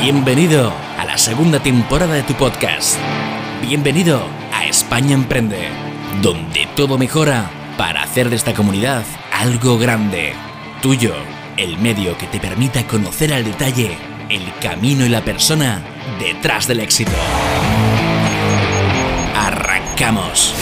Bienvenido a la segunda temporada de tu podcast. Bienvenido a España Emprende, donde todo mejora para hacer de esta comunidad algo grande. Tuyo, el medio que te permita conocer al detalle el camino y la persona detrás del éxito. Arrancamos.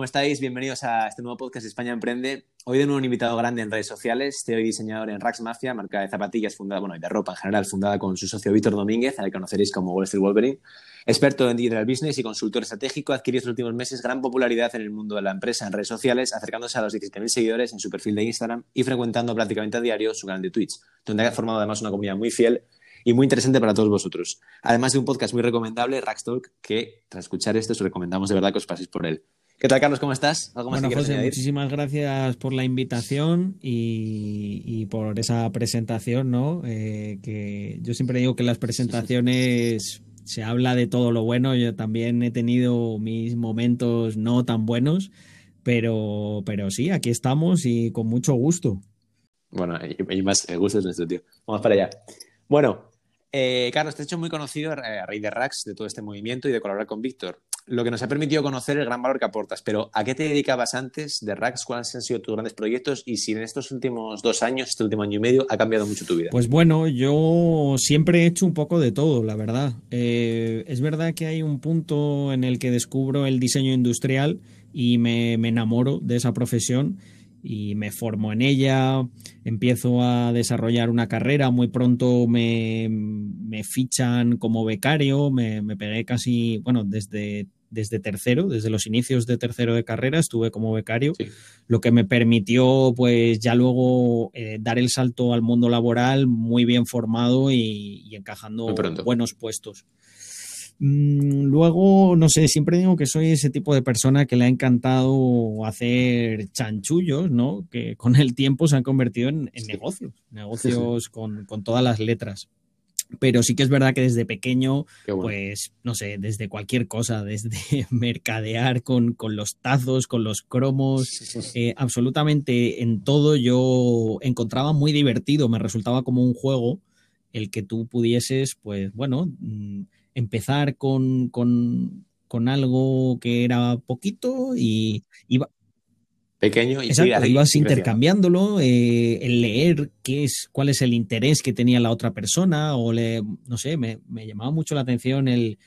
¿Cómo estáis? Bienvenidos a este nuevo podcast España Emprende. Hoy de nuevo un invitado grande en redes sociales. Estoy hoy diseñador en Rax Mafia, marca de zapatillas fundada, bueno, y de ropa en general, fundada con su socio Víctor Domínguez, al que conoceréis como Wall Street Wolverine. Experto en digital business y consultor estratégico, adquirió estos últimos meses gran popularidad en el mundo de la empresa en redes sociales, acercándose a los 17.000 seguidores en su perfil de Instagram y frecuentando prácticamente a diario su canal de Twitch, donde ha formado además una comunidad muy fiel y muy interesante para todos vosotros. Además de un podcast muy recomendable, Rax Talk, que tras escuchar esto os recomendamos de verdad que os paséis por él. ¿Qué tal, Carlos? ¿Cómo estás? ¿Algo más bueno, José, añadir? muchísimas gracias por la invitación y, y por esa presentación, ¿no? Eh, que yo siempre digo que las presentaciones se habla de todo lo bueno. Yo también he tenido mis momentos no tan buenos, pero, pero sí, aquí estamos y con mucho gusto. Bueno, y, más el gusto es nuestro, tío. Vamos para allá. Bueno, eh, Carlos, te he hecho muy conocido a raíz de Rax, de todo este movimiento y de colaborar con Víctor lo que nos ha permitido conocer el gran valor que aportas. Pero ¿a qué te dedicabas antes de Rax? ¿Cuáles han sido tus grandes proyectos? Y si en estos últimos dos años, este último año y medio, ha cambiado mucho tu vida. Pues bueno, yo siempre he hecho un poco de todo, la verdad. Eh, es verdad que hay un punto en el que descubro el diseño industrial y me, me enamoro de esa profesión y me formo en ella, empiezo a desarrollar una carrera, muy pronto me, me fichan como becario, me, me, pegué casi, bueno, desde, desde tercero, desde los inicios de tercero de carrera estuve como becario, lo que me permitió pues ya luego eh, dar el salto al mundo laboral muy bien formado y, y encajando buenos puestos. Mm, luego, no sé, siempre digo que soy ese tipo de persona que le ha encantado hacer chanchullos, ¿no? Que con el tiempo se han convertido en, negocios, negocios Con, todas las letras. Pero sí que es verdad que desde pequeño, pues, no sé, desde cualquier cosa, desde mercadear con, los tazos, con los cromos, eh, absolutamente en todo yo encontraba muy divertido, me resultaba como un juego el que tú pudieses, pues, bueno mm, empezar con, con, con algo que era poquito y iba, pequeño y Exacto, ibas intercambiándolo, eh, el leer qué es, cuál es el interés que tenía la otra persona, o le, no sé, me, me llamaba mucho la atención el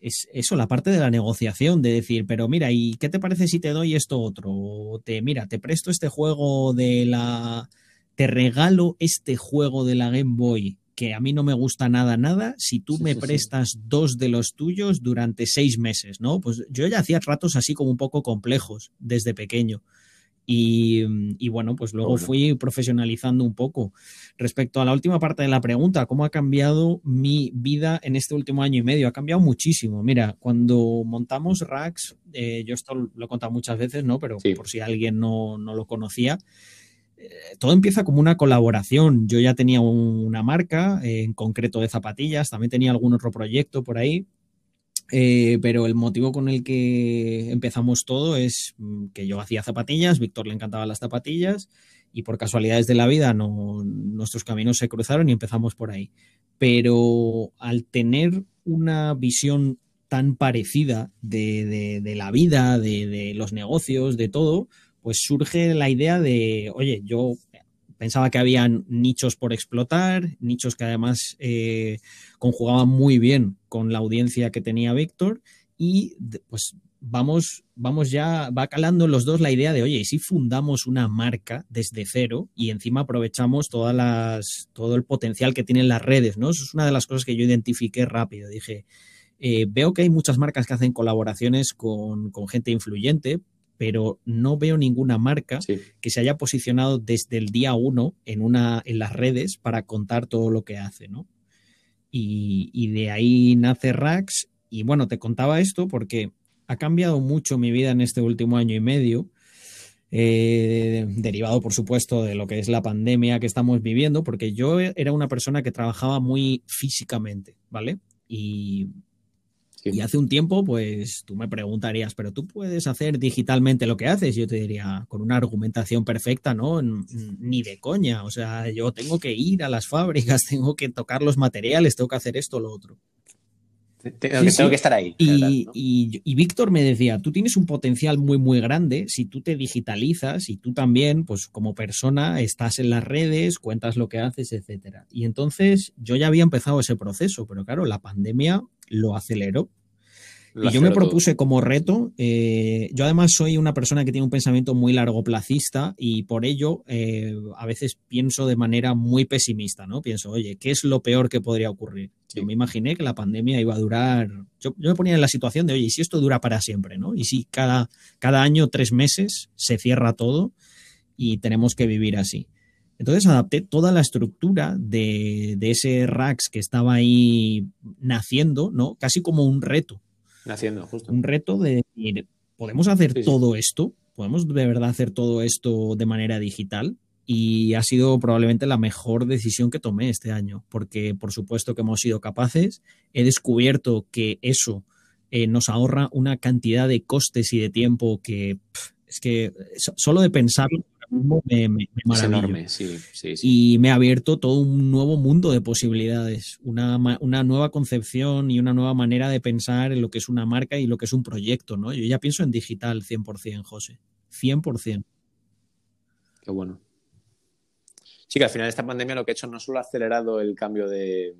es eso, la parte de la negociación, de decir, pero mira, ¿y qué te parece si te doy esto otro? O te, mira, te presto este juego de la. Te regalo este juego de la Game Boy que a mí no me gusta nada, nada, si tú me prestas dos de los tuyos durante seis meses, ¿no? Pues yo ya hacía tratos así como un poco complejos desde pequeño. Y, y, bueno, pues luego fui profesionalizando un poco. Respecto a la última parte de la pregunta, ¿cómo ha cambiado mi vida en este último año y medio? Ha cambiado muchísimo. Mira, cuando montamos Rax, eh, yo esto lo he contado muchas veces, ¿no? Pero por si alguien no, no lo conocía, todo empieza como una colaboración. Yo ya tenía una marca, eh, en concreto de zapatillas, también tenía algún otro proyecto por ahí, eh, pero el motivo con el que empezamos todo es mm, que yo hacía zapatillas, Víctor le encantaban las zapatillas y por casualidades de la vida nuestros caminos se cruzaron y empezamos por ahí. Pero al tener una visión tan parecida de la vida, de los negocios, de todo, pues surge la idea de, oye, yo pensaba que había nichos por explotar, nichos que además eh, conjugaban muy bien con la audiencia que tenía Víctor y pues vamos, vamos ya, va calando los dos la idea de, oye, ¿y si fundamos una marca desde cero y encima aprovechamos todas las, todo el potencial que tienen las redes, ¿no? Eso es una de las cosas que yo identifiqué rápido. Dije, eh, veo que hay muchas marcas que hacen colaboraciones con, con gente influyente, pero no veo ninguna marca que se haya posicionado desde el día uno en, una, en las redes para contar todo lo que hace, ¿no? Y, de ahí nace Rax. Y bueno, te contaba esto porque ha cambiado mucho mi vida en este último año y medio. Eh, derivado, por supuesto, de lo que es la pandemia que estamos viviendo, porque yo era una persona que trabajaba muy físicamente, ¿vale? Y Y hace un tiempo, pues tú me preguntarías, pero tú puedes hacer digitalmente lo que haces. Yo te diría, con una argumentación perfecta, ¿no? Ni de coña. O sea, yo tengo que ir a las fábricas, tengo que tocar los materiales, tengo que hacer esto o lo otro. Tengo, que estar ahí. Y, Víctor me decía, tú tienes un potencial muy, muy grande si tú te digitalizas y tú también, pues como persona, estás en las redes, cuentas lo que haces, etcétera. Y entonces yo ya había empezado ese proceso, pero claro, la pandemia lo aceleró y yo me propuse como reto, eh, yo además soy una persona que tiene un pensamiento muy largoplacista y por ello eh, a veces pienso de manera muy pesimista, ¿no? Pienso, oye, ¿qué es lo peor que podría ocurrir? Yo me imaginé que la pandemia iba a durar, yo, me ponía en la situación de, oye, ¿y si esto dura para siempre, ¿no? Y si cada, cada año, tres meses, se cierra todo y tenemos que vivir así. Entonces adapté toda la estructura de, de, ese RAX que estaba ahí naciendo, ¿no? Casi como un reto. Haciendo, justo. Un reto de decir, ¿podemos hacer todo esto? ¿Podemos de verdad hacer todo esto de manera digital? Y ha sido probablemente la mejor decisión que tomé este año, porque por supuesto que hemos sido capaces. He descubierto que eso eh, nos ahorra una cantidad de costes y de tiempo que es que solo de pensarlo me, me, es enorme, sí, sí, Y me ha abierto todo un nuevo mundo de posibilidades, una, una, nueva concepción y una nueva manera de pensar en lo que es una marca y lo que es un proyecto, ¿no? Yo ya pienso en digital 100%, José, 100%. Qué bueno. Sí, que al final esta pandemia lo que ha hecho no solo ha acelerado el cambio de,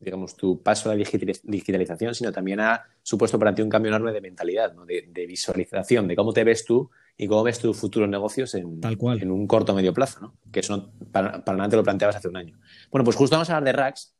digamos, tu paso a la digitalización, sino también ha supuesto para ti un cambio enorme de mentalidad, ¿no? de, de, visualización, de cómo te ves tú y cómo ves tus futuros negocios en, Tal cual. en un corto o medio plazo, ¿no? Que eso para, para nada te lo planteabas hace un año. Bueno, pues justo vamos a hablar de Racks,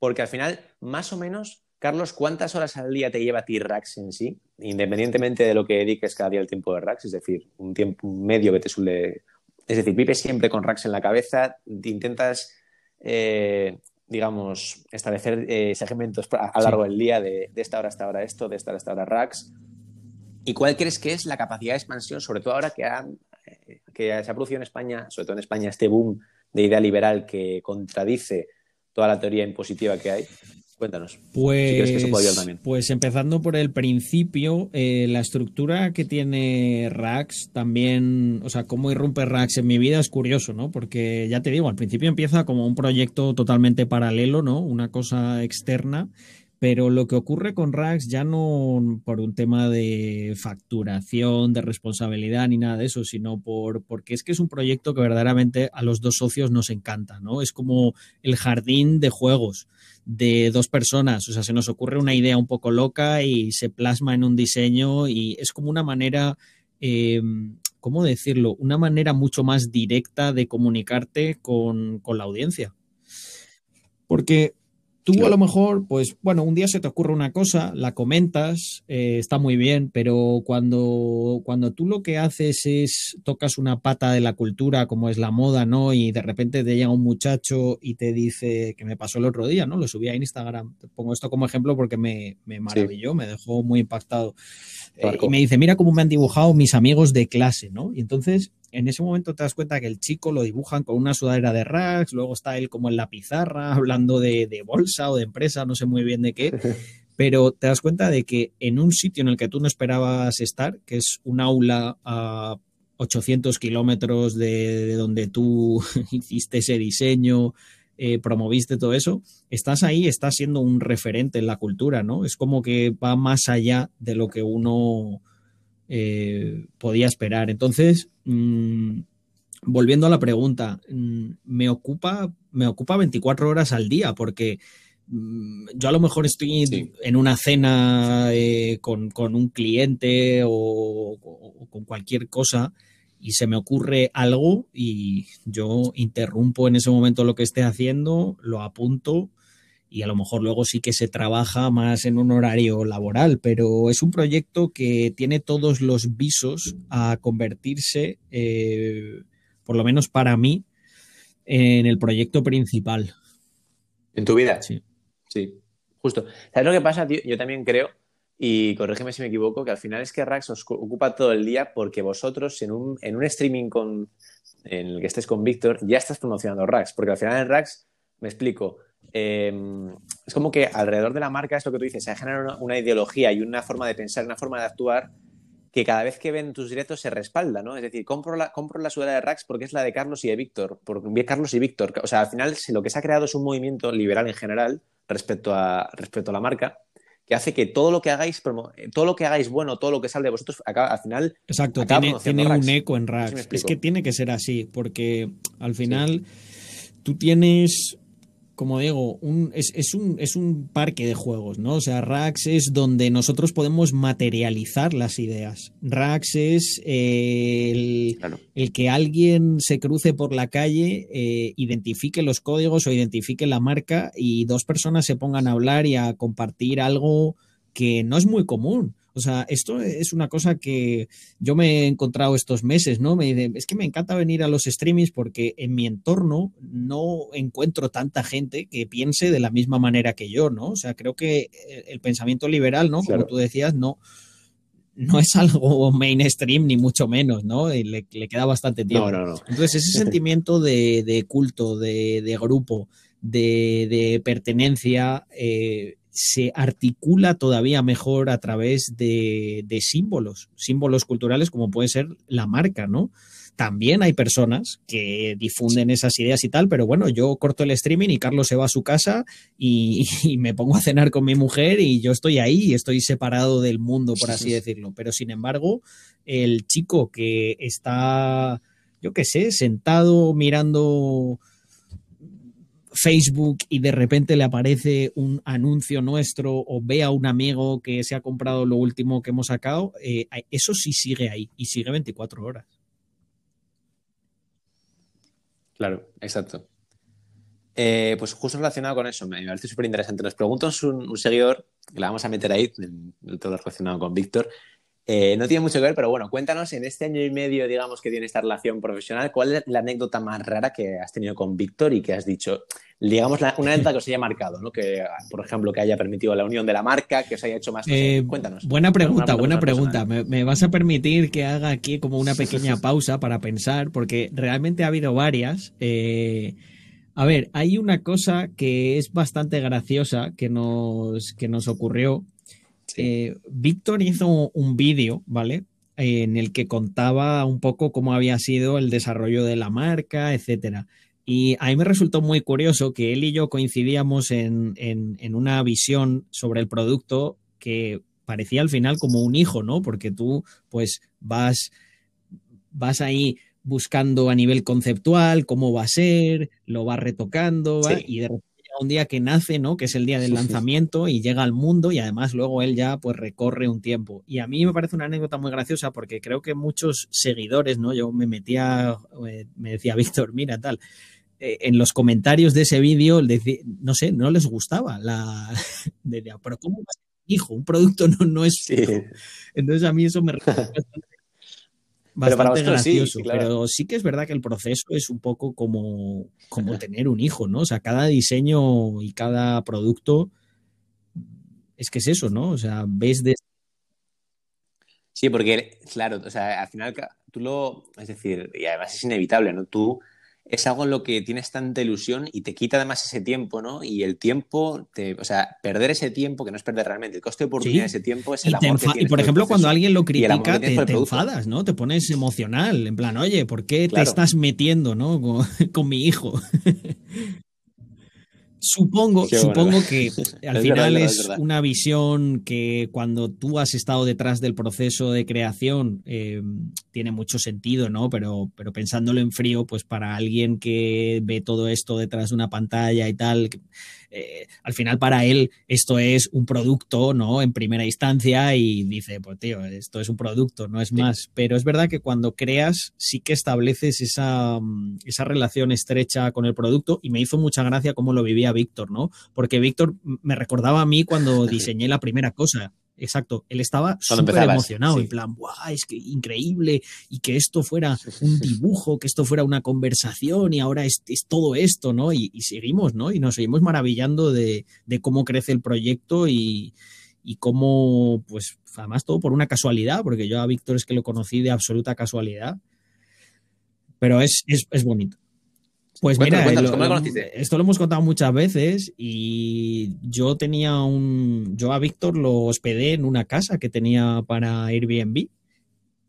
porque al final, más o menos, Carlos, ¿cuántas horas al día te lleva a ti Racks en sí? Independientemente de lo que dediques cada día el tiempo de Racks, es decir, un tiempo medio que te suele... Es decir, vives siempre con Racks en la cabeza, intentas... Eh, digamos, establecer eh, segmentos a, lo largo del día de, de, esta hora hasta ahora esto, de esta hora hasta ahora racks. ¿Y cuál crees que es la capacidad de expansión, sobre todo ahora que, ha, que se ha producido en España, sobre todo en España, este boom de idea liberal que contradice toda la teoría impositiva que hay? Cuéntanos. Pues, si crees que eso ayudar también. pues empezando por el principio, eh, la estructura que tiene Rax también, o sea, cómo irrumpe Rax en mi vida es curioso, ¿no? Porque ya te digo, al principio empieza como un proyecto totalmente paralelo, ¿no? Una cosa externa pero lo que ocurre con Rax ya no por un tema de facturación, de responsabilidad ni nada de eso, sino por porque es que es un proyecto que verdaderamente a los dos socios nos encanta, ¿no? Es como el jardín de juegos de dos personas, o sea, se nos ocurre una idea un poco loca y se plasma en un diseño y es como una manera eh, ¿cómo decirlo? Una manera mucho más directa de comunicarte con, con la audiencia. Porque Tú a lo mejor, pues bueno, un día se te ocurre una cosa, la comentas, eh, está muy bien, pero cuando, cuando tú lo que haces es tocas una pata de la cultura, como es la moda, ¿no? Y de repente te llega un muchacho y te dice, que me pasó el otro día, ¿no? Lo subí a Instagram. Te pongo esto como ejemplo porque me, me maravilló, me dejó muy impactado. Eh, y me dice, mira cómo me han dibujado mis amigos de clase, ¿no? Y entonces en ese momento te das cuenta que el chico lo dibujan con una sudadera de racks, luego está él como en la pizarra hablando de, bolsa o de empresa, no sé muy bien de qué, pero te das cuenta de que en un sitio en el que tú no esperabas estar, que es un aula a 800 kilómetros de, donde tú hiciste ese diseño, eh, promoviste todo eso, estás ahí, estás siendo un referente en la cultura, ¿no? Es como que va más allá de lo que uno eh, podía esperar. Entonces, mm, volviendo a la pregunta, mm, me, ocupa, me ocupa 24 horas al día porque mm, yo a lo mejor estoy en una cena eh, con, un cliente o, con cualquier cosa y se me ocurre algo y yo interrumpo en ese momento lo que esté haciendo, lo apunto y a lo mejor luego sí que se trabaja más en un horario laboral, pero es un proyecto que tiene todos los visos a convertirse, eh, por lo menos para mí, en el proyecto principal. ¿En tu vida? Sí. Sí, justo. ¿Sabes lo que pasa, tío? Yo también creo, y corrígeme si me equivoco, que al final es que Rax os ocupa todo el día porque vosotros en un, en un streaming con, en el que estés con Víctor ya estás promocionando Rax, porque al final en Rax, me explico, em, es como que alrededor de la marca es lo que tú dices, se genera una, una ideología y una forma de pensar, una forma de actuar que cada vez que ven tus directos se respalda, ¿no? Es decir, compro la, compro la sudadera de Rax porque es la de Carlos y de Víctor, porque Carlos y Víctor. O sea, al final lo que se ha creado es un movimiento liberal en general respecto a, respecto a la marca, que hace que todo lo que hagáis, todo lo que hagáis bueno, todo lo que sale de vosotros, acaba, al final. Exacto, tiene, tiene un eco en Rax. es que tiene que ser así, porque al final tú tienes como digo, un, es, un, es, un, parque de juegos, ¿no? O sea, Rax es donde nosotros podemos materializar las ideas. Rax es el, que alguien se cruce por la calle, eh, identifique los códigos o identifique la marca y dos personas se pongan a hablar y a compartir algo que no es muy común. O sea, esto es una cosa que yo me he encontrado estos meses, ¿no? Me, es que me encanta venir a los streamings porque en mi entorno no encuentro tanta gente que piense de la misma manera que yo, ¿no? O sea, creo que el pensamiento liberal, ¿no? Como tú decías, no, no es algo mainstream ni mucho menos, ¿no? Le, queda bastante tiempo. No, no, no. Entonces, ese sentimiento de, culto, de, grupo, de, pertenencia, eh, se articula todavía mejor a través de, símbolos, símbolos culturales como puede ser la marca, ¿no? También hay personas que difunden esas ideas y tal, pero bueno, yo corto el streaming y Carlos se va a su casa y, me pongo a cenar con mi mujer y yo estoy ahí, estoy separado del mundo, por así decirlo. Pero sin embargo, el chico que está, yo qué sé, sentado mirando Facebook y de repente le aparece un anuncio nuestro o ve a un amigo que se ha comprado lo último que hemos sacado, eh, eso sí sigue ahí y sigue 24 horas. Claro, exacto. Eh, pues justo relacionado con eso, me parece súper interesante. Nos pregunta un, un, seguidor, que la vamos a meter ahí, todo relacionado con Víctor, eh, no tiene mucho que ver, pero bueno, cuéntanos en este año y medio, digamos, que tiene esta relación profesional, ¿cuál es la anécdota más rara que has tenido con Víctor y que has dicho, digamos, una anécdota que os haya marcado, ¿no? Que, por ejemplo, que haya permitido la unión de la marca, que os haya hecho más... Eh, cuéntanos. Buena pregunta, buena pregunta. Me, vas a permitir que haga aquí como una pequeña pausa para pensar, porque realmente ha habido varias. Eh, a ver, hay una cosa que es bastante graciosa que nos, que nos ocurrió eh, Víctor hizo un vídeo, ¿vale? en el que contaba un poco cómo había sido el desarrollo de la marca, etcétera. Y a mí me resultó muy curioso que él y yo coincidíamos en, una visión sobre el producto que parecía al final como un hijo, ¿no? Porque tú, pues, vas, vas ahí buscando a nivel conceptual cómo va a ser, lo vas retocando, y de repente un día que nace, ¿no? Que es el día del lanzamiento y llega al mundo y además luego él ya pues recorre un tiempo. Y a mí me parece una anécdota muy graciosa porque creo que muchos seguidores, ¿no? Yo me metía, eh, me decía Víctor, mira tal, eh, en los comentarios de ese vídeo, no sé, no les gustaba la... pero ¿cómo va a ser hijo? Un producto no, no es... Entonces a mí eso me bastante pero gracioso. Sí, Pero sí que es verdad que el proceso es un poco como, como tener un hijo, ¿no? O sea, cada diseño y cada producto es que es eso, ¿no? O sea, ves de... Sí, porque, claro, o sea, al final tú lo, es decir, y además es inevitable, ¿no? Tú es algo en lo que tienes tanta ilusión y te quita además ese tiempo, ¿no? Y el tiempo, te, o sea, perder ese tiempo, que no es perder realmente, el coste de oportunidad de ese tiempo es el amor que tienes Y por ejemplo, cuando alguien lo critica, te, enfadas, ¿no? Te pones emocional, en plan, oye, ¿por qué te estás metiendo, ¿no? con mi hijo. Supongo, supongo que al final es, una visión que cuando tú has estado detrás del proceso de creación eh, tiene mucho sentido, ¿no? Pero, pero pensándolo en frío, pues para alguien que ve todo esto detrás de una pantalla y tal, eh, al final para él esto es un producto, ¿no? En primera instancia y dice, pues tío, esto es un producto, no es más. Pero es verdad que cuando creas sí que estableces esa, mm, esa relación estrecha con el producto y me hizo mucha gracia cómo lo vivía Víctor, ¿no? Porque Víctor me recordaba a mí cuando diseñé la primera cosa exacto. Él estaba súper emocionado, en plan, ¡guau! Es que increíble, y que esto fuera un dibujo, que esto fuera una conversación, y ahora es, todo esto, ¿no? Y, seguimos, ¿no? Y nos seguimos maravillando de, cómo crece el proyecto y, cómo, pues, además todo por una casualidad, porque yo a Víctor es que lo conocí de absoluta casualidad. Pero es, es bonito. Pues Cuéntanos, mira, cuéntanos, lo- ¿cómo lo lo- conociste? esto lo hemos contado muchas veces y yo tenía un, yo a Víctor lo hospedé en una casa que tenía para Airbnb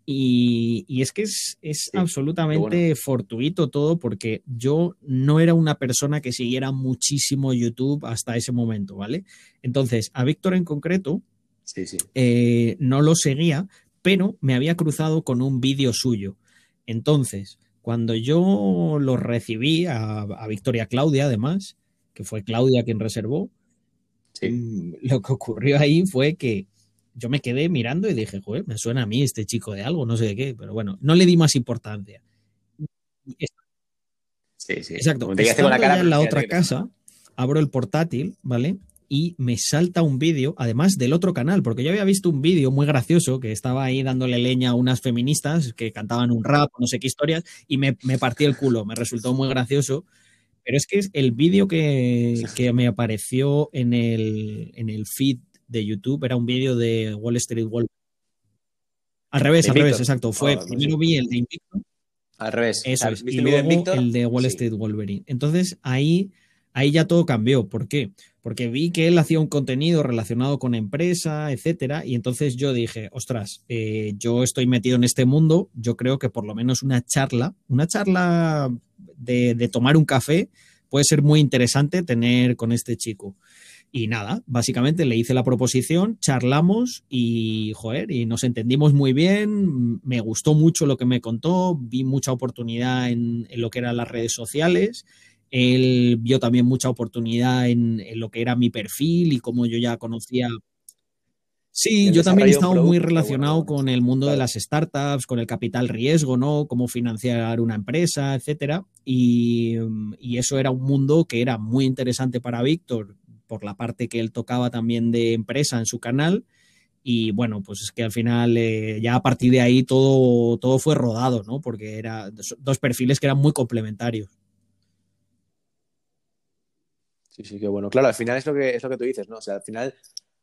y, y es que es, es Sí, absolutamente fortuito todo porque yo no era una persona que siguiera muchísimo YouTube hasta ese momento, ¿vale? Entonces, a Víctor en concreto Sí, sí. eh, no lo seguía, pero me había cruzado con un vídeo suyo. Entonces, cuando yo lo recibí a, a Victoria Claudia, además, que fue Claudia quien reservó, Sí. mm, lo que ocurrió ahí fue que yo me quedé mirando y dije, joder, me suena a mí este chico de algo, no sé de qué, pero bueno, no le di más importancia. Sí, sí. Exacto. Te con la cara, en la otra casa, abro el portátil, ¿vale? Y me salta un vídeo, además del otro canal, porque yo había visto un vídeo muy gracioso que estaba ahí dándole leña a unas feministas que cantaban un rap, no sé qué historias, y me, me partí el culo, me resultó muy gracioso. Pero es que es el vídeo que, que me apareció en el, en el feed de YouTube era un vídeo de Wall Street Wall. Al revés, De al revés, exacto. Fue, Ah, pues primero vi el de Invicto Al revés. eso sea, es. ¿viste Y luego el de Wall Sí. Street Wolverine. Entonces ahí, ahí ya todo cambió. ¿Por qué? Porque vi que él hacía un contenido relacionado con empresa, etcétera. Y entonces yo dije, ostras, eh, yo estoy metido en este mundo. Yo creo que por lo menos una charla, una charla de, tomar un café puede ser muy interesante tener con este chico. Y nada, básicamente le hice la proposición, charlamos y, joder, y nos entendimos muy bien, me gustó mucho lo que me contó, vi mucha oportunidad en lo que eran las redes sociales, él vio también mucha oportunidad en, en lo que era mi perfil y cómo yo ya conocía. Sí, yo también he estado muy relacionado bueno, con el mundo de las startups, con el capital riesgo, ¿no? Cómo financiar una empresa, etcétera. Y, y eso era un mundo que era muy interesante para Víctor por la parte que él tocaba también de empresa en su canal. Y bueno, pues es que al final eh, ya a partir de ahí todo, todo fue rodado, ¿no? Porque eran dos perfiles que eran muy complementarios. Sí, sí, qué bueno. Claro, al final es lo que es lo que tú dices, ¿no? O sea, al final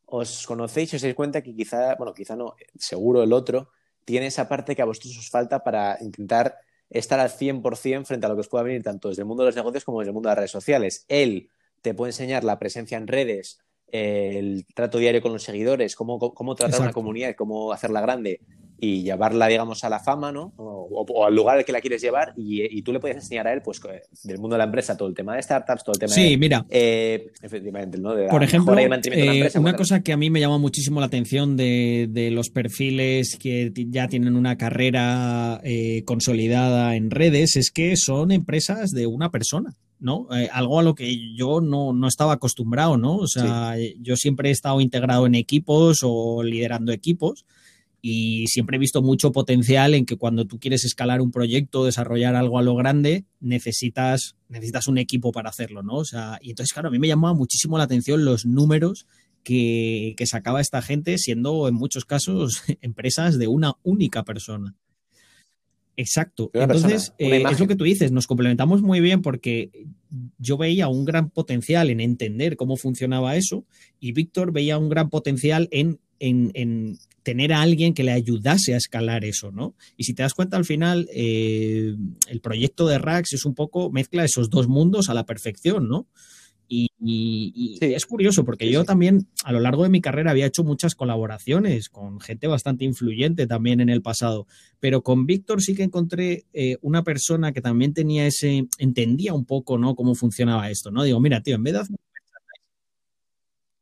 os conocéis y os dais cuenta que quizá, bueno, quizá no, seguro el otro tiene esa parte que a vosotros os falta para intentar estar al 100% frente a lo que os pueda venir tanto desde el mundo de los negocios como desde el mundo de las redes sociales. Él te puede enseñar la presencia en redes, eh, el trato diario con los seguidores, cómo, cómo tratar una Exacto. comunidad, cómo hacerla grande y llevarla, digamos, a la fama, ¿no? O, al lugar al que la quieres llevar y, y tú le puedes enseñar a él, pues, que- del mundo de la empresa, todo el tema de startups, todo el tema Sí, de, mira, eh, efectivamente, ¿no? De Por ejemplo, eh, empresa, una cuéntanos. cosa que a mí me llama muchísimo la atención de, de los perfiles que ya tienen una carrera eh, consolidada en redes es que son empresas de una persona, ¿no? Eh, algo a lo que yo no, no estaba acostumbrado, ¿no? O sea, yo siempre he estado integrado en equipos o liderando equipos y siempre he visto mucho potencial en que cuando tú quieres escalar un proyecto, desarrollar algo a lo grande, necesitas, necesitas un equipo para hacerlo, ¿no? O sea, y entonces, claro, a mí me llamaba muchísimo la atención los números que, que sacaba esta gente, siendo en muchos casos empresas de una única persona. Exacto. Una Entonces, persona, eh, es lo que tú dices, nos complementamos muy bien porque yo veía un gran potencial en entender cómo funcionaba eso y Víctor veía un gran potencial en, en, en tener a alguien que le ayudase a escalar eso, ¿no? Y si te das cuenta, al final, eh, el proyecto de Rax es un poco mezcla esos dos mundos a la perfección, ¿no? Y, y- y Sí. es curioso porque Sí, yo sí. también a lo largo de mi carrera había hecho muchas colaboraciones con gente bastante influyente también en el pasado, pero con Víctor sí que encontré eh, una persona que también tenía ese, entendía un poco, ¿no? Cómo funcionaba esto, ¿no? Digo, mira, tío, en vez de hacer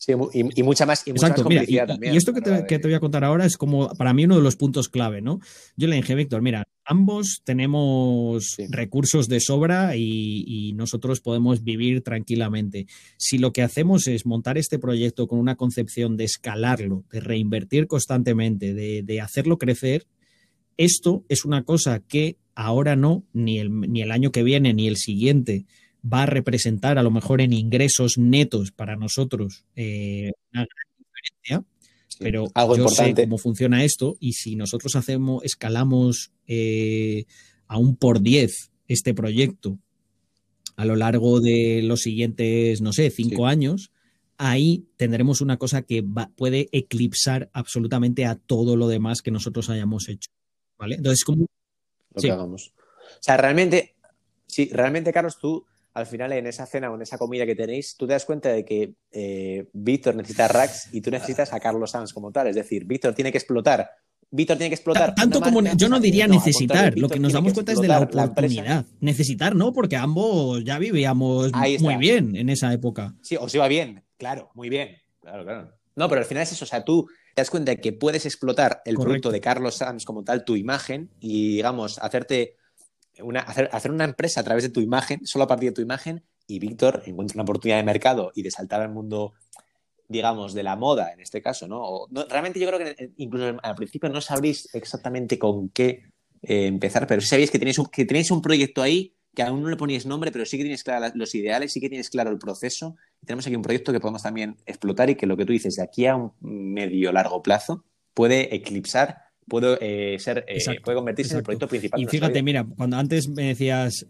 Sí, y, y mucha más, y mucha Exacto, más mira, y, complicidad y- también. y esto que te, que de- te voy a contar ahora es como para mí uno de los puntos clave, ¿no? Yo le dije, Víctor, mira, ambos tenemos Sí. recursos de sobra y, y nosotros podemos vivir tranquilamente. Si lo que hacemos es montar este proyecto con una concepción de escalarlo, de reinvertir constantemente, de, de hacerlo crecer, esto es una cosa que ahora no, ni el, ni el año que viene, ni el siguiente, va a representar a lo mejor en ingresos netos para nosotros eh, una gran diferencia, sí, pero algo yo importante. sé cómo funciona esto y si nosotros hacemos, escalamos eh, a un por 10 este proyecto a lo largo de los siguientes, no sé, cinco Sí. años, ahí tendremos una cosa que va- puede eclipsar absolutamente a todo lo demás que nosotros hayamos hecho. ¿Vale? Entonces, como lo sí. que hagamos. O sea, realmente, Sí, realmente, Carlos, tú al final en esa cena o en esa comida que tenéis, tú te das cuenta de que eh, Víctor necesita a Rax y tú necesitas a Carlos Sanz como tal. Es decir, Víctor tiene que explotar. Víctor tiene que explotar. Tanto como yo no diría necesitar, lo que nos damos cuenta es de la oportunidad. necesitar, ¿no? Porque ambos ya vivíamos muy bien en esa época. Sí, os iba bien, claro, muy bien. Claro, claro. No, pero al final es eso, o sea, tú te das cuenta de que puedes explotar el producto de Carlos Sanz como tal, tu imagen, y digamos, hacerte hacer, una empresa a través de tu imagen, solo a partir de tu imagen, y Víctor encuentra una oportunidad de mercado y de saltar al mundo, digamos, de la moda en este caso, ¿no? realmente yo creo que incluso al principio no sabréis exactamente con qué eh, empezar, pero sí sabéis que tenéis, un, que tenéis un proyecto ahí que aún no le ponéis nombre, pero sí que tienes claro los ideales, sí que tienes claro el proceso. Tenemos aquí un proyecto que podemos también explotar y que lo que tú dices, de aquí a un medio largo plazo, puede eclipsar puede eh, ser puede convertirse en el proyecto principal. Y fíjate, mira, cuando antes me decías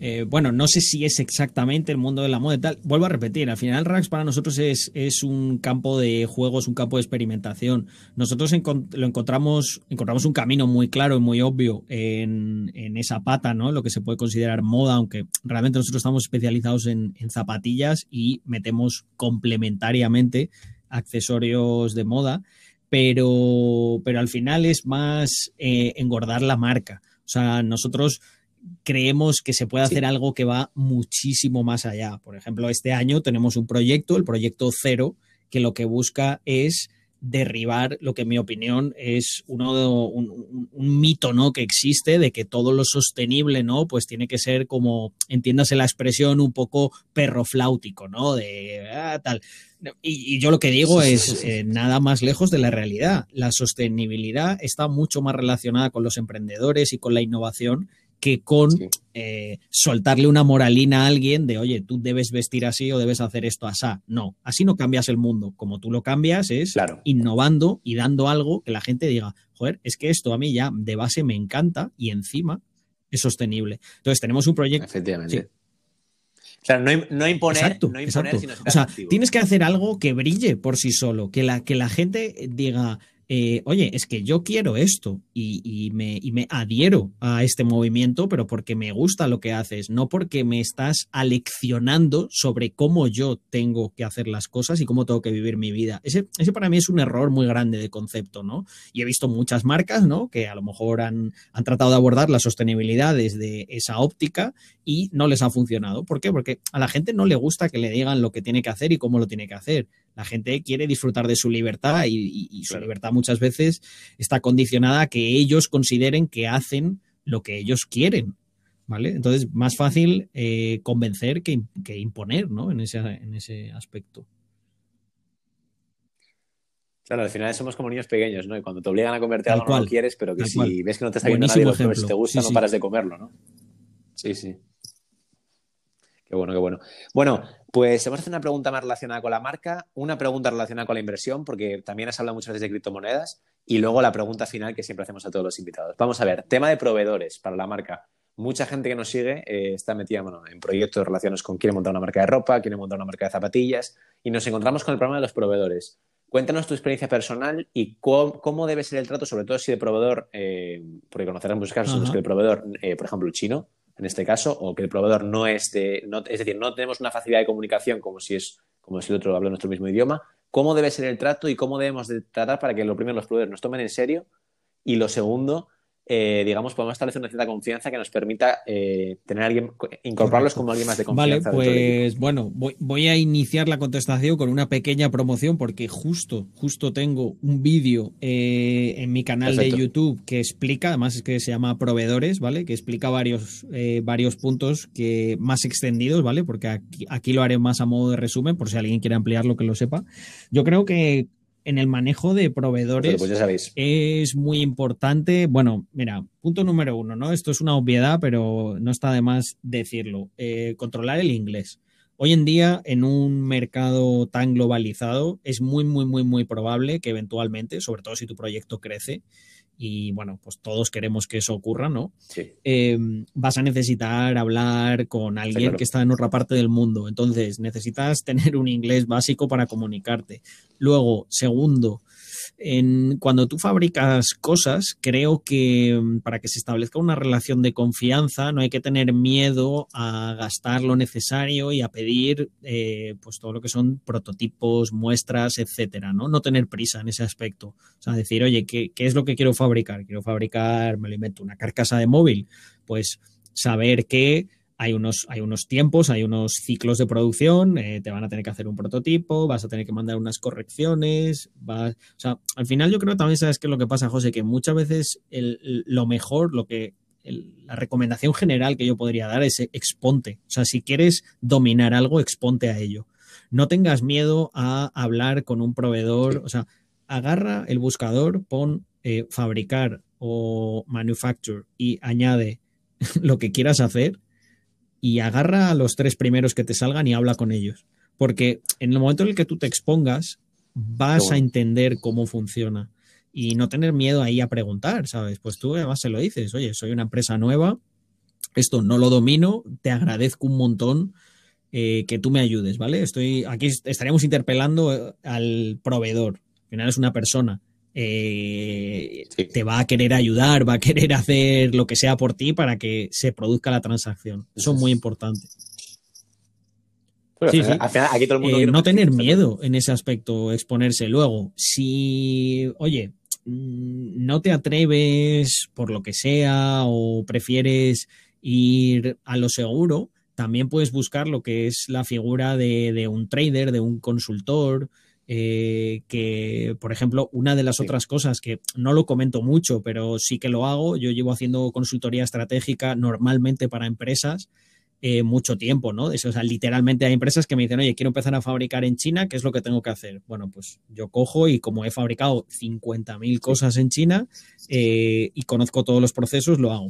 eh, bueno, no sé si es exactamente el mundo de la moda y tal. Vuelvo a repetir, al final Rax para nosotros es, es un campo de juegos, un campo de experimentación. Nosotros lo encontramos, encontramos un camino muy claro y muy obvio en, esa pata, ¿no? Lo que se puede considerar moda, aunque realmente nosotros estamos especializados en, zapatillas y metemos complementariamente accesorios de moda, pero, pero al final es más eh, engordar la marca. O sea, nosotros creemos que se puede hacer algo que va muchísimo más allá. Por ejemplo, este año tenemos un proyecto, el proyecto Cero, que lo que busca es derribar lo que en mi opinión es uno un, mito no que existe de que todo lo sostenible no pues tiene que ser como entiéndase la expresión un poco perrofláutico no de ah, tal y, yo lo que digo es eh, nada más lejos de la realidad la sostenibilidad está mucho más relacionada con los emprendedores y con la innovación que con eh, soltarle una moralina a alguien de, oye, tú debes vestir así o debes hacer esto así. No, así no cambias el mundo. Como tú lo cambias es innovando y dando algo que la gente diga, joder, es que esto a mí ya de base me encanta y encima es sostenible. Entonces tenemos un proyecto. Efectivamente. O sea, no, no imponer, no imponer Sino o sea, tienes que hacer algo que brille por sí solo, que la, que la gente diga, eh, oye, es que yo quiero esto y, me, adhiero a este movimiento, pero porque me gusta lo que haces, no porque me estás aleccionando sobre cómo yo tengo que hacer las cosas y cómo tengo que vivir mi vida. Ese, ese para mí es un error muy grande de concepto, ¿no? Y he visto muchas marcas, ¿no? Que a lo mejor han, han tratado de abordar la sostenibilidad desde esa óptica y no les ha funcionado. ¿Por qué? Porque a la gente no le gusta que le digan lo que tiene que hacer y cómo lo tiene que hacer. La gente quiere disfrutar de su libertad y, su libertad muchas veces está condicionada a que ellos consideren que hacen lo que ellos quieren. ¿Vale? Entonces, más fácil eh, convencer que, imponer, ¿no? En ese, en ese aspecto. Claro, al final somos como niños pequeños, ¿no? Y cuando te obligan a comerte algo no lo quieres, pero que si ves que no te está viendo nadie, pues, si te gusta, no paras de comerlo, ¿no? Sí, sí. Qué bueno, qué bueno. Bueno, pues a hacer una pregunta más relacionada con la marca, una pregunta relacionada con la inversión, porque también has hablado muchas veces de criptomonedas, y luego la pregunta final que siempre hacemos a todos los invitados. Vamos a ver, tema de proveedores para la marca. Mucha gente que nos sigue eh, está metida en proyectos relacionados con quiere montar una marca de ropa, quiere montar una marca de zapatillas, y nos encontramos con el problema de los proveedores. Cuéntanos tu experiencia personal y cómo, debe ser el trato, sobre todo si el proveedor, eh, porque conocerán muchos casos en los que el proveedor, eh, por ejemplo, el chino, en este caso, o que el proveedor no es no, es decir, no tenemos una facilidad de comunicación como si es como si el otro habla nuestro mismo idioma, cómo debe ser el trato y cómo debemos de tratar para que lo primero los proveedores nos tomen en serio y lo segundo eh, digamos, podemos establecer una cierta confianza que nos permita eh, tener alguien, incorporarlos como alguien más de confianza. Vale, pues bueno, voy, a iniciar la contestación con una pequeña promoción porque justo, justo tengo un vídeo eh, en mi canal de YouTube que explica, además es que se llama Proveedores, ¿vale? Que explica varios, varios puntos que más extendidos, ¿vale? Porque aquí, aquí lo haré más a modo de resumen, por si alguien quiere ampliarlo que lo sepa. Yo creo que en el manejo de proveedores pues es muy importante. Bueno, mira, punto número uno, ¿no? Esto es una obviedad, pero no está de más decirlo. Eh, controlar el inglés. Hoy en día, en un mercado tan globalizado, es muy, muy, muy, muy probable que eventualmente, sobre todo si tu proyecto crece, y bueno, pues todos queremos que eso ocurra, ¿no? Sí. Em, vas a necesitar hablar con alguien que está en otra parte del mundo. Entonces, necesitas tener un inglés básico para comunicarte. Luego, segundo, cuando tú fabricas cosas, creo que mm, para que se establezca una relación de confianza no hay que tener miedo a gastar lo necesario y a pedir eh, pues todo lo que son prototipos, muestras, etcétera, ¿no? No tener prisa en ese aspecto. O sea, decir, oye, ¿qué, qué es lo que quiero fabricar? Quiero fabricar, me lo invento, una carcasa de móvil. Pues saber que hay unos, hay unos tiempos, hay unos ciclos de producción, eh, te van a tener que hacer un prototipo, vas a tener que mandar unas correcciones, vas, o sea, al final yo creo que también sabes qué es lo que pasa, José, que muchas veces lo mejor, lo que la recomendación general que yo podría dar es exponte, o sea, si quieres dominar algo, exponte a ello. No tengas miedo a hablar con un proveedor, o sea, agarra el buscador, pon eh, fabricar o manufacture y añade lo que quieras hacer y agarra a los tres primeros que te salgan y habla con ellos. Porque en el momento en el que tú te expongas, vas a entender cómo funciona y no tener miedo ahí a preguntar, ¿sabes? Pues tú además se lo dices, oye, soy una empresa nueva, esto no lo domino, te agradezco un montón eh, que tú me ayudes, ¿vale? Estoy aquí estaríamos interpelando eh, al proveedor, al final es una persona eh, te va a querer ayudar, va a querer hacer lo que sea por ti para que se produzca la transacción. Eso es muy importante. no tener miedo en ese aspecto, exponerse. Luego, si, oye, mm, no te atreves por lo que sea o prefieres ir a lo seguro, también puedes buscar lo que es la figura de un trader, de un consultor, eh, que, por ejemplo, una de las otras cosas que no lo comento mucho, pero sí que lo hago, yo llevo haciendo consultoría estratégica normalmente para empresas eh, mucho tiempo, ¿no? Eso, o sea, literalmente hay empresas que me dicen, oye, quiero empezar a fabricar en China, ¿qué es lo que tengo que hacer? Bueno, pues yo cojo y como he fabricado 50.000 cosas en China eh, y conozco todos los procesos, lo hago.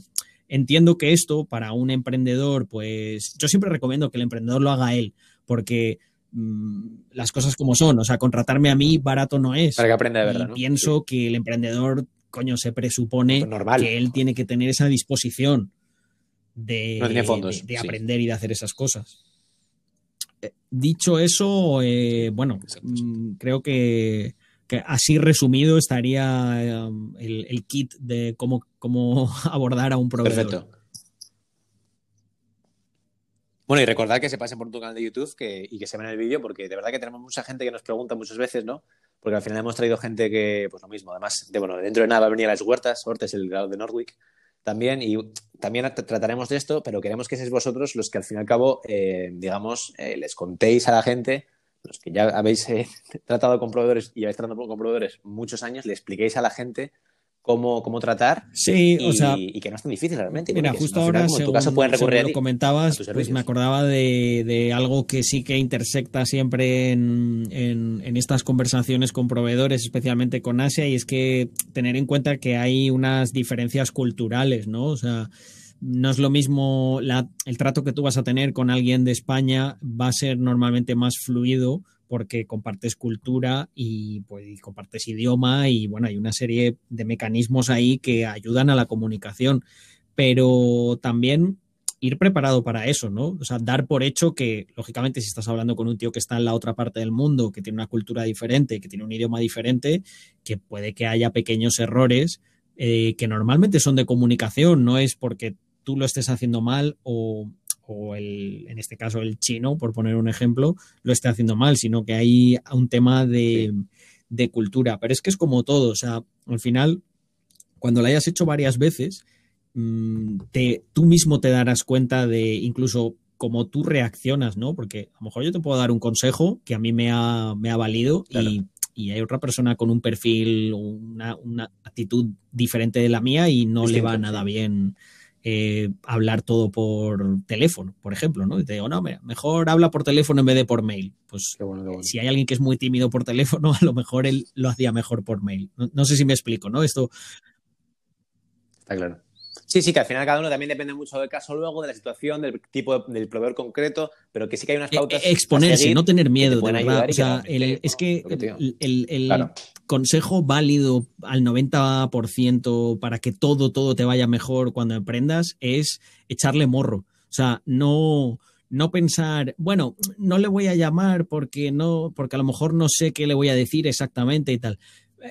Entiendo que esto para un emprendedor, pues yo siempre recomiendo que el emprendedor lo haga él, porque las cosas como son. O sea, contratarme a mí barato no es. Para que aprenda de verdad. Pienso que el emprendedor, coño, se presupone pues que él tiene que tener esa disposición de, de, aprender y de hacer esas cosas. Eh, dicho eso, eh, bueno, mm, creo que, así resumido estaría um, el, kit de cómo, cómo abordar a un proveedor. Perfecto. Bueno, y recordad que se pasen por tu canal de YouTube y que se ven el vídeo, porque de verdad que tenemos mucha gente que nos pregunta muchas veces, ¿no? Porque al final hemos traído gente que, pues lo mismo, además, de, bueno, dentro de nada va a venir a las huertas, es el grado de Norwick también, y también trataremos de esto, pero queremos que seáis vosotros los que al fin y al cabo, eh, digamos, eh, les contéis a la gente, los que ya habéis eh, tratado con proveedores y habéis tratado con proveedores muchos años, le expliquéis a la gente cómo, cómo tratar. Sí, y, o sea. Y que no es tan difícil realmente. Mira, justo ahora, en tu caso pueden recurrir lo comentabas, pues me acordaba de, de, algo que sí que intersecta siempre en, en, en, estas conversaciones con proveedores, especialmente con Asia, y es que tener en cuenta que hay unas diferencias culturales, ¿no? O sea. No es lo mismo la, el trato que tú vas a tener con alguien de España, va a ser normalmente más fluido porque compartes cultura y, pues, compartes idioma y bueno, hay una serie de mecanismos ahí que ayudan a la comunicación, pero también ir preparado para eso, ¿no? O sea, dar por hecho que, lógicamente, si estás hablando con un tío que está en la otra parte del mundo, que tiene una cultura diferente, que tiene un idioma diferente, que puede que haya pequeños errores eh, que normalmente son de comunicación, no es porque tú lo estés haciendo mal o, o el, en este caso el chino, por poner un ejemplo, lo esté haciendo mal, sino que hay un tema de, cultura. Pero es que es como todo, o sea, al final, cuando lo hayas hecho varias veces, mm, te, tú mismo te darás cuenta de incluso cómo tú reaccionas, ¿no? Porque a lo mejor yo te puedo dar un consejo que a mí me ha, me ha valido y, hay otra persona con un perfil, una, una, actitud diferente de la mía y no le va nada bien eh, hablar todo por teléfono, por ejemplo, ¿no? Y te digo, no, mejor habla por teléfono en vez de por mail. Pues si hay alguien que es muy tímido por teléfono, a lo mejor él lo hacía mejor por mail. No, sé si me explico, ¿no? Esto. Está claro. Sí, sí, que al final cada uno también depende mucho del caso luego, de la situación, del tipo del proveedor concreto, pero que sí que hay unas e, pautas. exponerse, no tener miedo, de verdad. O sea, es que el, el consejo válido al 90% para que todo, todo te vaya mejor cuando emprendas es echarle morro. O sea, no, no pensar, bueno, no le voy a llamar porque no, porque a lo mejor no sé qué le voy a decir exactamente y tal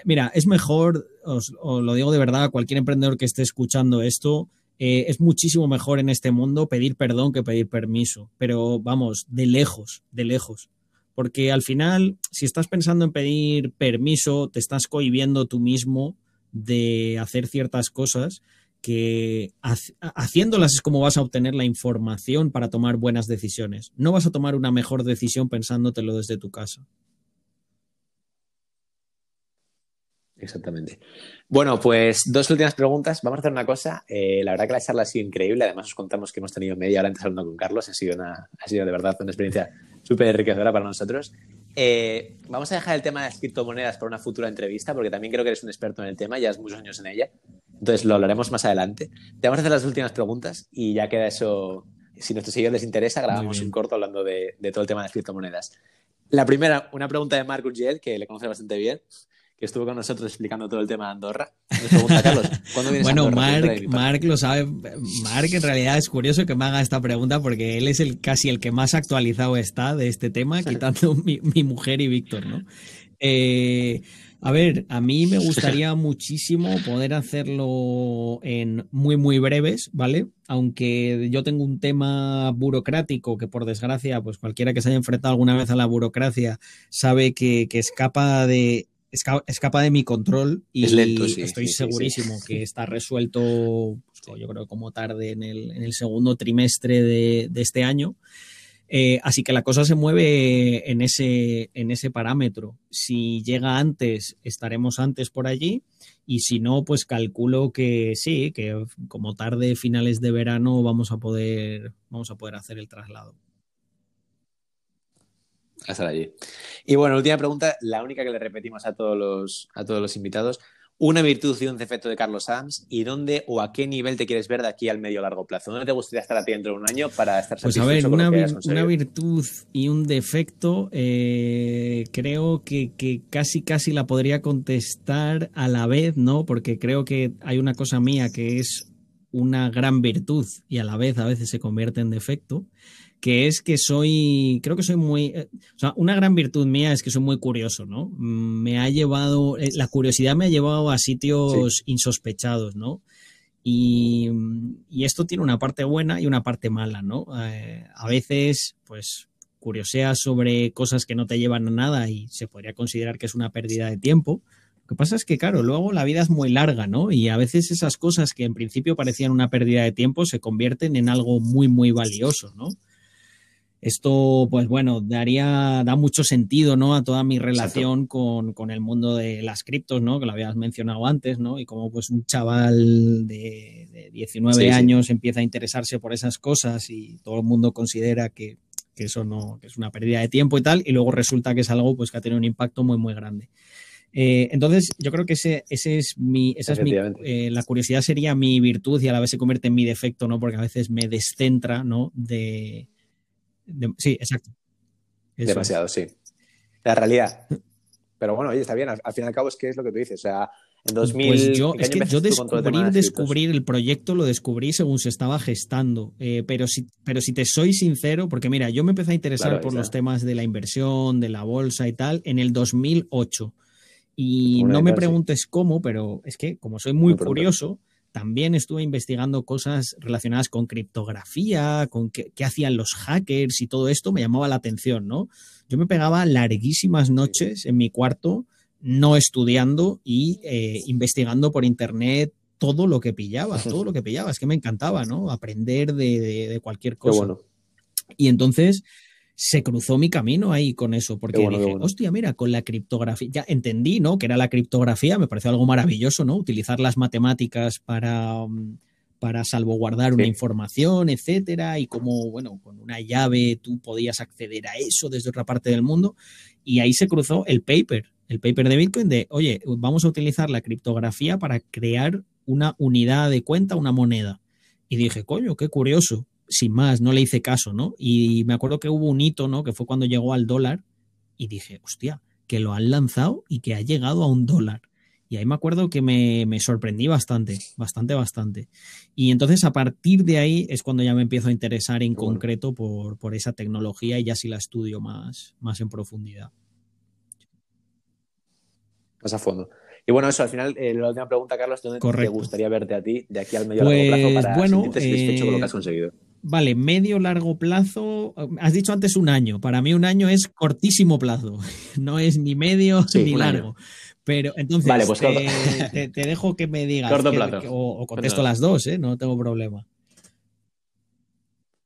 Mira, es mejor, os, os, lo digo de verdad, cualquier emprendedor que esté escuchando esto, eh, es muchísimo mejor en este mundo pedir perdón que pedir permiso, pero vamos, de lejos, de lejos. Porque al final, si estás pensando en pedir permiso, te estás cohibiendo tú mismo de hacer ciertas cosas que haciéndolas es como vas a obtener la información para tomar buenas decisiones. No vas a tomar una mejor decisión pensándotelo desde tu casa. Exactamente. Bueno, pues dos últimas preguntas. Vamos a hacer una cosa. Eh, la verdad que la charla ha sido increíble. Además, os contamos que hemos tenido media hora antes hablando con Carlos. Ha sido, una, ha sido de verdad una experiencia súper enriquecedora para nosotros. Eh, vamos a dejar el tema de las criptomonedas para una futura entrevista, porque también creo que eres un experto en el tema, ya has muchos años en ella. Entonces lo hablaremos más adelante. Te vamos a hacer las últimas preguntas y ya queda eso. Si a nuestros seguidores les interesa, grabamos un corto hablando de, de, todo el tema de las criptomonedas. La primera, una pregunta de Mark Urgel, que le conoce bastante bien que estuvo con nosotros explicando todo el tema de Andorra. Carlos, ¿cuándo vienes bueno, a Andorra? Mark, Mark lo sabe. Mark en realidad es curioso que me haga esta pregunta porque él es el casi el que más actualizado está de este tema, quitando mi, mi mujer y Víctor, ¿no? Eh, a ver, a mí me gustaría muchísimo poder hacerlo en muy, muy breves, ¿vale? Aunque yo tengo un tema burocrático que por desgracia, pues cualquiera que se haya enfrentado alguna vez a la burocracia sabe que, que escapa de escapa de mi control y estoy segurísimo que está resuelto, pues, yo creo, como tarde en el, en el segundo trimestre de, de este año. Eh, así que la cosa se mueve en ese, en ese parámetro. Si llega antes, estaremos antes por allí. Y si no, pues calculo que sí, que como tarde, finales de verano, vamos a poder, vamos a poder hacer el traslado a estar allí. Y bueno, última pregunta, la única que le repetimos a todos los, a todos los invitados. Una virtud y un defecto de Carlos Sams y dónde o a qué nivel te quieres ver de aquí al medio largo plazo. ¿Dónde te gustaría estar a ti dentro de un año para estar satisfecho Pues a ver, una, una virtud y un defecto eh, creo que, que, casi casi la podría contestar a la vez, ¿no? Porque creo que hay una cosa mía que es una gran virtud y a la vez a veces se convierte en defecto que es que soy, creo que soy muy, eh, o sea, una gran virtud mía es que soy muy curioso, ¿no? Mm, me ha llevado, eh, la curiosidad me ha llevado a sitios insospechados, ¿no? Y, y, esto tiene una parte buena y una parte mala, ¿no? Eh, a veces, pues, curioseas sobre cosas que no te llevan a nada y se podría considerar que es una pérdida de tiempo. Lo que pasa es que, claro, luego la vida es muy larga, ¿no? Y a veces esas cosas que en principio parecían una pérdida de tiempo se convierten en algo muy, muy valioso, ¿no? Esto, pues bueno, daría, da mucho sentido, ¿no? A toda mi relación con, con, el mundo de las criptos, ¿no? Que lo habías mencionado antes, ¿no? Y como pues un chaval de, de 19 años empieza a interesarse por esas cosas y todo el mundo considera que, que, eso no, que es una pérdida de tiempo y tal, y luego resulta que es algo pues que ha tenido un impacto muy, muy grande. Eh, entonces, yo creo que ese, ese es mi, esa es mi, eh, la curiosidad sería mi virtud y a la vez se convierte en mi defecto, ¿no? Porque a veces me descentra, ¿no? De, sí, exacto. Demasiado, sí. La realidad. Pero bueno, oye, está bien. Al, fin y al cabo es que es lo que tú dices. O sea, en 2000... Pues yo, es que yo descubrir, descubrir el proyecto lo descubrí según se estaba gestando. Eh, pero, si, pero si te soy sincero, porque mira, yo me empecé a interesar por los temas de la inversión, de la bolsa y tal, en el 2008. Y no me preguntes cómo, pero es que como soy muy curioso, también estuve investigando cosas relacionadas con criptografía, con qué, hacían los hackers y todo esto me llamaba la atención, ¿no? Yo me pegaba larguísimas noches en mi cuarto no estudiando y eh, investigando por internet todo lo que pillaba, todo lo que pillaba. Es que me encantaba, ¿no? Aprender de, cualquier cosa. Y entonces se cruzó mi camino ahí con eso, porque dije, hostia, mira, con la criptografía, ya entendí, ¿no? Que era la criptografía, me pareció algo maravilloso, ¿no? Utilizar las matemáticas para, mm, para salvaguardar una información, etcétera, y cómo, bueno, con una llave tú podías acceder a eso desde otra parte del mundo. Y ahí se cruzó el paper, el paper de Bitcoin de, oye, vamos a utilizar la criptografía para crear una unidad de cuenta, una moneda. Y dije, coño, qué curioso sin más, no le hice caso, ¿no? Y me acuerdo que hubo un hito, ¿no? Que fue cuando llegó al dólar y dije, hostia, que lo han lanzado y que ha llegado a un dólar. Y ahí me acuerdo que me, sorprendí bastante, bastante, bastante. Y entonces a partir de ahí es cuando ya me empiezo a interesar en concreto por, por, esa tecnología y ya sí la estudio más, más en profundidad. Más a fondo. Y bueno, eso, al final, eh, la última pregunta, Carlos, ¿dónde te Correcto. gustaría verte a ti de aquí al medio Pues, largo plazo para bueno, sentirte satisfecho con lo que eh, has conseguido? Vale, medio largo plazo. Has dicho antes un año. Para mí un año es cortísimo plazo. No es ni medio Sí, ni año. largo. Pero entonces Vale, pues te, te- te dejo que me digas. Corto que- plazo. que- o, o contesto Perdón. las dos, ¿eh? No tengo problema.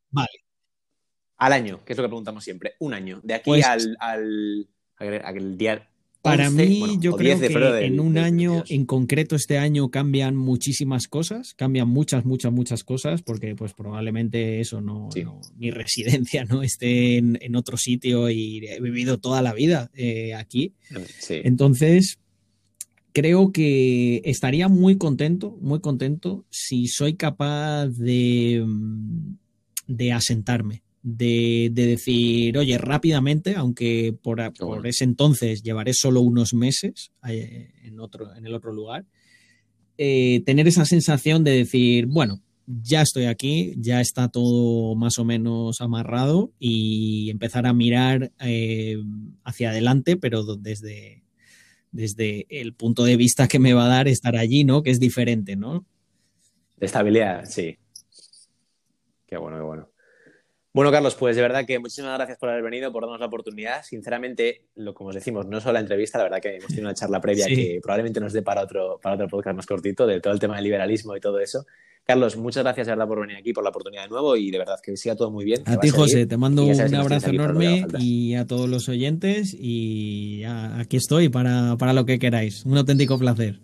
Vale, Al año, que es lo que preguntamos siempre. Un año. De aquí Pues- al, al, al día. Para 11, mí bueno, yo creo 10 de que del- en un año, 22. en concreto este año, cambian muchísimas cosas, cambian muchas, muchas, muchas cosas, porque pues probablemente eso no, Sí. no- mi residencia no esté en, en otro sitio y he vivido toda la vida eh, aquí. Sí. Entonces, creo que estaría muy contento, muy contento si soy capaz de, mm, de asentarme, de, de decir, oye, rápidamente, aunque por, por ese entonces llevaré solo unos meses eh, en, otro, en el otro lugar, eh, tener esa sensación de decir, bueno, ya estoy aquí, ya está todo más o menos amarrado y empezar a mirar eh, hacia adelante, pero desde, desde el punto de vista que me va a dar estar allí, ¿no? Que es diferente, ¿no? De estabilidad, sí. Qué bueno, qué bueno. Bueno, Carlos, pues de verdad que muchísimas gracias por haber venido, por darnos la oportunidad. Sinceramente, lo como os decimos, no solo la entrevista, la verdad que hemos tenido una charla previa Sí. que probablemente nos dé para otro, para otro podcast más cortito de todo el tema del liberalismo y todo eso. Carlos, muchas gracias de verdad por venir aquí, por la oportunidad de nuevo y de verdad que siga todo muy bien. A ti. José, te mando un abrazo enorme y a todos los oyentes y aquí estoy para, para lo que queráis. Un auténtico placer.